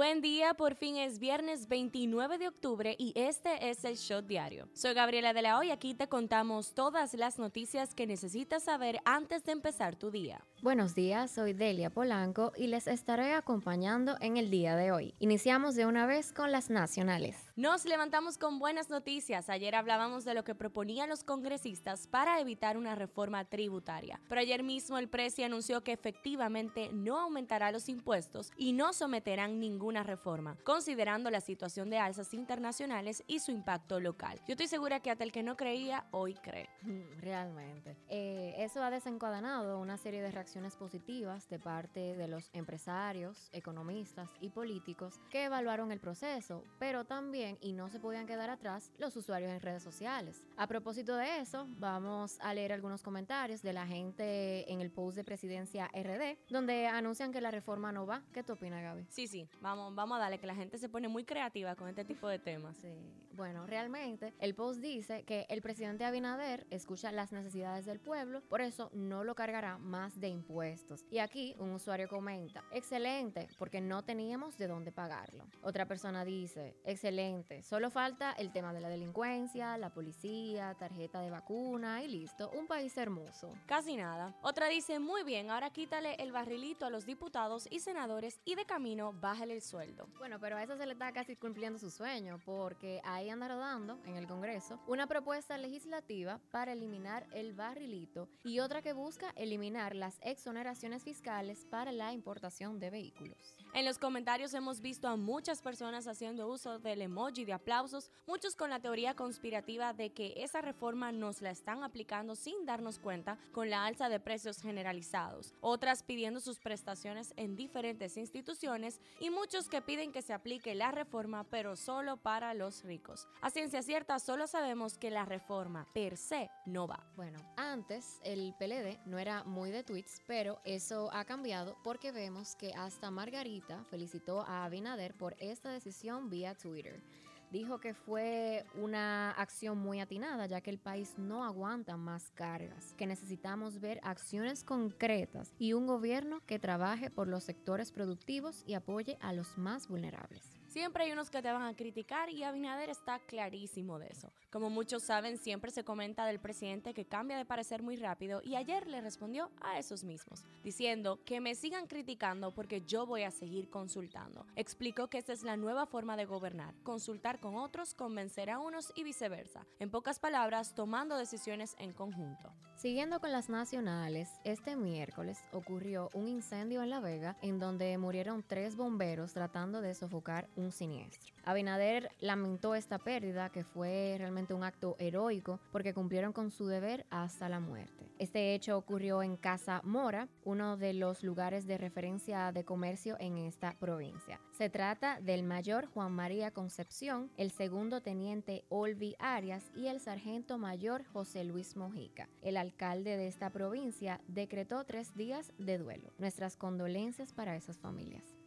Buen día, por fin es viernes 29 de octubre y este es el Shot Diario. Soy Gabriela de la Hoy aquí te contamos todas las noticias que necesitas saber antes de empezar tu día. Buenos días, soy Delia Polanco y les estaré acompañando en el día de hoy. Iniciamos de una vez con las nacionales. Nos levantamos con buenas noticias. Ayer hablábamos de lo que proponían los congresistas para evitar una reforma tributaria. Pero ayer mismo el precio anunció que efectivamente no aumentará los impuestos y no someterán ninguna reforma, considerando la situación de alzas internacionales y su impacto local. Yo estoy segura que hasta el que no creía, hoy cree. Realmente. Eh, eso ha desencadenado una serie de reacciones positivas de parte de los empresarios, economistas y políticos que evaluaron el proceso, pero también, y no se podían quedar atrás, los usuarios en redes sociales. A propósito de eso, vamos a leer algunos comentarios de la gente en el post de Presidencia RD, donde anuncian que la reforma no va. ¿Qué tú opinas, Gaby? Sí, sí, vamos, vamos a darle que la gente se pone muy creativa con este tipo de temas. Sí, bueno, realmente el post dice que el presidente Abinader escucha las necesidades del pueblo, por eso no lo cargará más de impuestos. Y aquí un usuario comenta, excelente, porque no teníamos de dónde pagarlo. Otra persona dice, excelente, solo falta el tema de la delincuencia, la policía, tarjeta de vacuna y listo, un país hermoso. Casi nada. Otra dice, muy bien, ahora quítale el barrilito a los diputados y senadores y de camino bájale el sueldo. Bueno, pero a eso se le está casi cumpliendo su sueño, porque ahí anda rodando en el Congreso una propuesta legislativa para eliminar el barrilito y otra que busca eliminar las exoneraciones fiscales para la importación de vehículos. En los comentarios hemos visto a muchas personas haciendo uso del emoji de aplausos, muchos con la teoría conspirativa de que esa reforma nos la están aplicando sin darnos cuenta con la alza de precios generalizados, otras pidiendo sus prestaciones en diferentes instituciones y muchos que piden que se aplique la reforma pero solo para los ricos. A ciencia cierta solo sabemos que la reforma per se no va. Bueno, antes el PLD no era muy de tweets pero eso ha cambiado porque vemos que hasta Margarita felicitó a Abinader por esta decisión vía Twitter. Dijo que fue una acción muy atinada ya que el país no aguanta más cargas, que necesitamos ver acciones concretas y un gobierno que trabaje por los sectores productivos y apoye a los más vulnerables. Siempre hay unos que te van a criticar y Abinader está clarísimo de eso. Como muchos saben, siempre se comenta del presidente que cambia de parecer muy rápido y ayer le respondió a esos mismos, diciendo que me sigan criticando porque yo voy a seguir consultando. Explicó que esta es la nueva forma de gobernar, consultar con otros, convencer a unos y viceversa. En pocas palabras, tomando decisiones en conjunto. Siguiendo con las nacionales, este miércoles ocurrió un incendio en La Vega en donde murieron tres bomberos tratando de sofocar siniestro. Abinader lamentó esta pérdida, que fue realmente un acto heroico, porque cumplieron con su deber hasta la muerte. Este hecho ocurrió en Casa Mora, uno de los lugares de referencia de comercio en esta provincia. Se trata del mayor Juan María Concepción, el segundo teniente Olvi Arias y el sargento mayor José Luis Mojica. El alcalde de esta provincia decretó tres días de duelo. Nuestras condolencias para esas familias.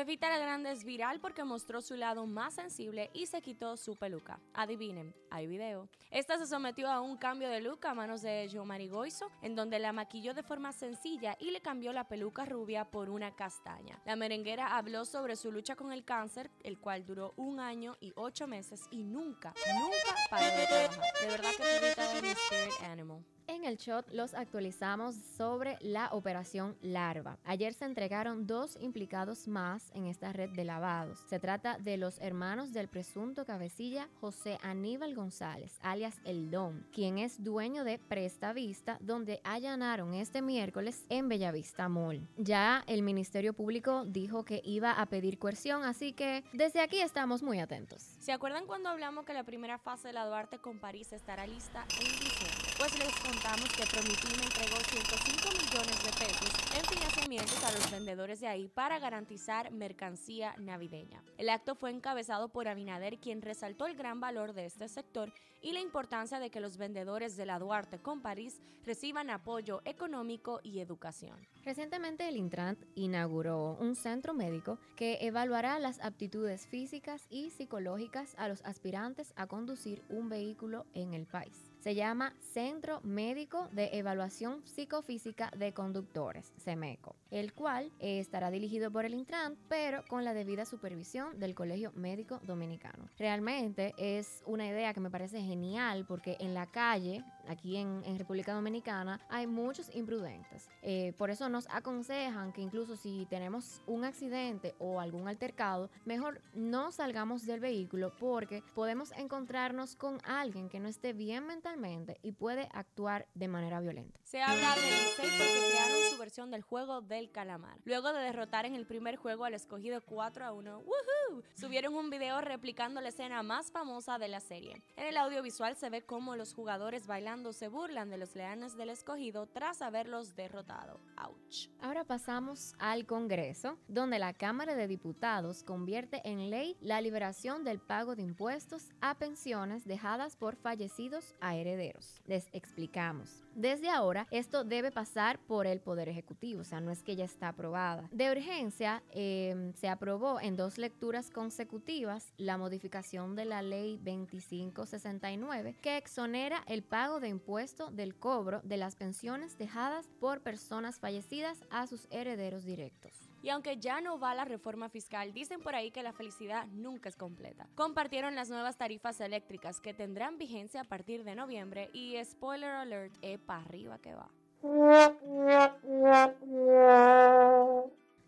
Fefita la Grande es viral porque mostró su lado más sensible y se quitó su peluca. Adivinen, hay video. Esta se sometió a un cambio de look a manos de Joe Marigoiso, en donde la maquilló de forma sencilla y le cambió la peluca rubia por una castaña. La merenguera habló sobre su lucha con el cáncer, el cual duró un año y ocho meses y nunca, nunca paró de trabajar. De verdad que Fefita es mi spirit animal. En el shot los actualizamos sobre la operación Larva. Ayer se entregaron dos implicados más en esta red de lavados. Se trata de los hermanos del presunto cabecilla José Aníbal González, alias El Don, quien es dueño de Presta Vista, donde allanaron este miércoles en Bellavista Mall. Ya el Ministerio Público dijo que iba a pedir coerción, así que desde aquí estamos muy atentos. ¿Se acuerdan cuando hablamos que la primera fase de la Duarte con París estará lista en diciembre? Pues les contamos que Promitima entregó 105 millones de pesos en financiamientos a los vendedores de ahí para garantizar mercancía navideña. El acto fue encabezado por Abinader, quien resaltó el gran valor de este sector y la importancia de que los vendedores de la Duarte con París reciban apoyo económico y educación. Recientemente el Intrant inauguró un centro médico que evaluará las aptitudes físicas y psicológicas a los aspirantes a conducir un vehículo en el país. Se llama Centro Médico de Evaluación Psicofísica de Conductores, CEMECO, el cual estará dirigido por el Intran, pero con la debida supervisión del Colegio Médico Dominicano. Realmente es una idea que me parece genial porque en la calle, aquí en, República Dominicana, hay muchos imprudentes. Eh, por eso nos aconsejan que incluso si tenemos un accidente o algún altercado, mejor no salgamos del vehículo porque podemos encontrarnos con alguien que no esté bien mentalmente y puede actuar de manera violenta. Se habla del Licey porque crearon su versión del juego del calamar. Luego de derrotar en el primer juego al escogido 4 a 1, ¡woohoo! subieron un video replicando la escena más famosa de la serie. En el audiovisual se ve cómo los jugadores bailando se burlan de los leones del escogido tras haberlos derrotado. ¡Auch! Ahora pasamos al Congreso, donde la Cámara de Diputados convierte en ley la liberación del pago de impuestos a pensiones dejadas por fallecidos a herederos. Les explicamos. Desde ahora, esto debe pasar por el Poder Ejecutivo, o sea, no es que ya está aprobada. De urgencia, em, se aprobó en dos lecturas consecutivas la modificación de la Ley 2569, que exonera el pago de impuesto del cobro de las pensiones dejadas por personas fallecidas a sus herederos directos. Y aunque ya no va la reforma fiscal, dicen por ahí que la felicidad nunca es completa. Compartieron las nuevas tarifas eléctricas que tendrán vigencia a partir de noviembre y spoiler alert, es para arriba que va.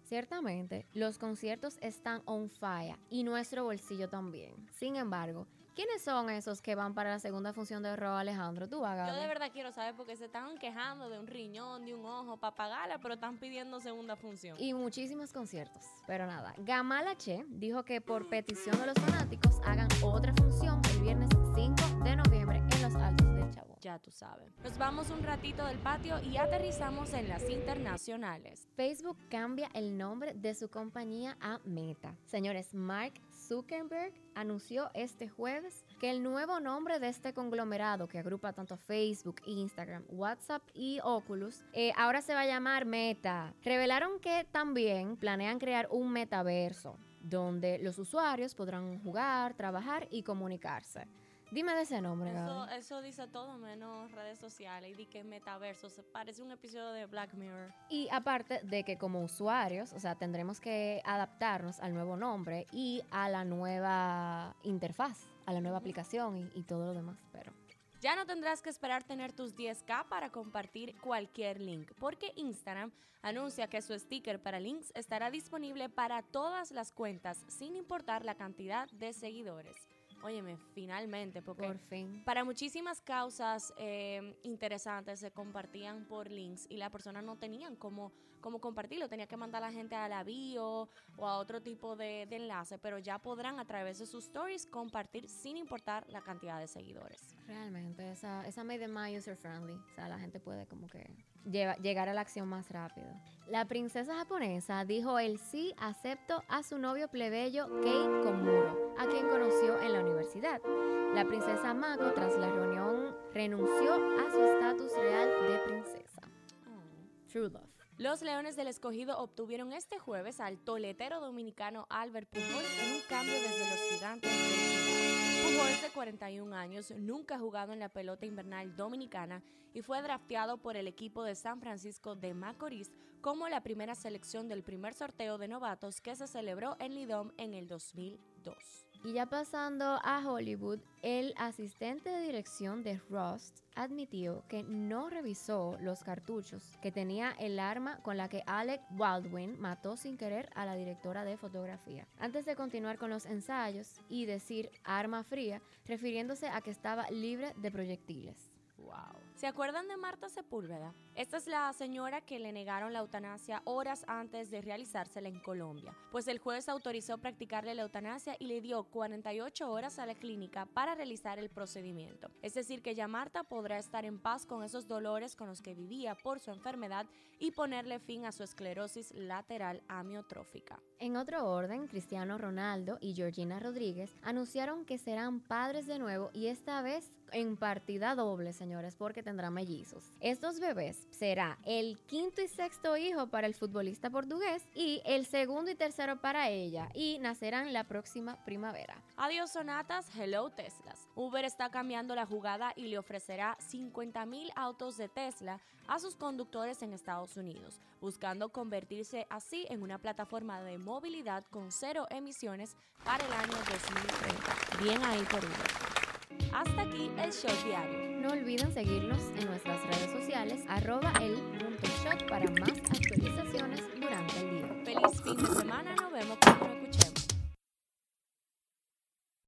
Ciertamente, los conciertos están on fire y nuestro bolsillo también. Sin embargo, ¿Quiénes son esos que van para la segunda función de Robo Alejandro? Tú, Yo de verdad quiero saber porque se están quejando de un riñón, de un ojo para pagarla, pero están pidiendo segunda función. Y muchísimos conciertos. Pero nada, Gamal Che dijo que por petición de los fanáticos hagan otra función el viernes 5 de noviembre en los Altos del Chavo. Ya tú sabes. Nos vamos un ratito del patio y aterrizamos en las internacionales. Facebook cambia el nombre de su compañía a Meta. Señores, Mark Zuckerberg anunció este jueves que el nuevo nombre de este conglomerado que agrupa tanto Facebook, Instagram, WhatsApp y Oculus eh, ahora se va a llamar Meta. Revelaron que también planean crear un metaverso donde los usuarios podrán jugar, trabajar y comunicarse. Dime de ese nombre, eso, eso, dice todo menos redes sociales y di que metaverso. Se parece un episodio de Black Mirror. Y aparte de que como usuarios, o sea, tendremos que adaptarnos al nuevo nombre y a la nueva interfaz, a la nueva aplicación y, y todo lo demás, pero... Ya no tendrás que esperar tener tus 10K para compartir cualquier link, porque Instagram anuncia que su sticker para links estará disponible para todas las cuentas, sin importar la cantidad de seguidores. Óyeme, finalmente, porque por fin. para muchísimas causas eh, interesantes se compartían por links y las personas no tenían cómo, cómo compartirlo, tenía que mandar a la gente a la bio o a otro tipo de, de enlace, pero ya podrán a través de sus stories compartir sin importar la cantidad de seguidores. Realmente, esa, esa made más user friendly, o sea, la gente puede como que llegar a la acción más rápido. La princesa japonesa dijo el sí acepto a su novio plebeyo Kei Komuro, a quien conoció en la universidad. La princesa Mako, tras la reunión, renunció a su estatus real de princesa. Oh. True love. Los Leones del Escogido obtuvieron este jueves al toletero dominicano Albert Pujols en un cambio desde los gigantes Pujols, de 41 años, nunca ha jugado en la pelota invernal dominicana y fue drafteado por el equipo de San Francisco de Macorís como la primera selección del primer sorteo de novatos que se celebró en Lidom en el 2002. Y ya pasando a Hollywood, el asistente de dirección de Rust admitió que no revisó los cartuchos que tenía el arma con la que Alec Baldwin mató sin querer a la directora de fotografía. Antes de continuar con los ensayos y decir arma fría, refiriéndose a que estaba libre de proyectiles. Wow. ¿Se acuerdan de Marta Sepúlveda? Esta es la señora que le negaron la eutanasia horas antes de realizársela en Colombia, pues el juez autorizó practicarle la eutanasia y le dio 48 horas a la clínica para realizar el procedimiento. Es decir, que ya Marta podrá estar en paz con esos dolores con los que vivía por su enfermedad y ponerle fin a su esclerosis lateral amiotrófica. En otro orden, Cristiano Ronaldo y Georgina Rodríguez anunciaron que serán padres de nuevo y esta vez en partida doble, señores, porque tendrá mellizos. Estos bebés será el quinto y sexto hijo para el futbolista portugués y el segundo y tercero para ella y nacerán la próxima primavera. Adiós sonatas, hello Teslas. Uber está cambiando la jugada y le ofrecerá 50 mil autos de Tesla a sus conductores en Estados Unidos, buscando convertirse así en una plataforma de movilidad con cero emisiones para el año 2030. Bien ahí por Uber. Hasta aquí el show diario no olviden seguirnos en nuestras redes sociales arroba el punto shot para más actualizaciones durante el día. Feliz fin de semana, nos vemos pronto.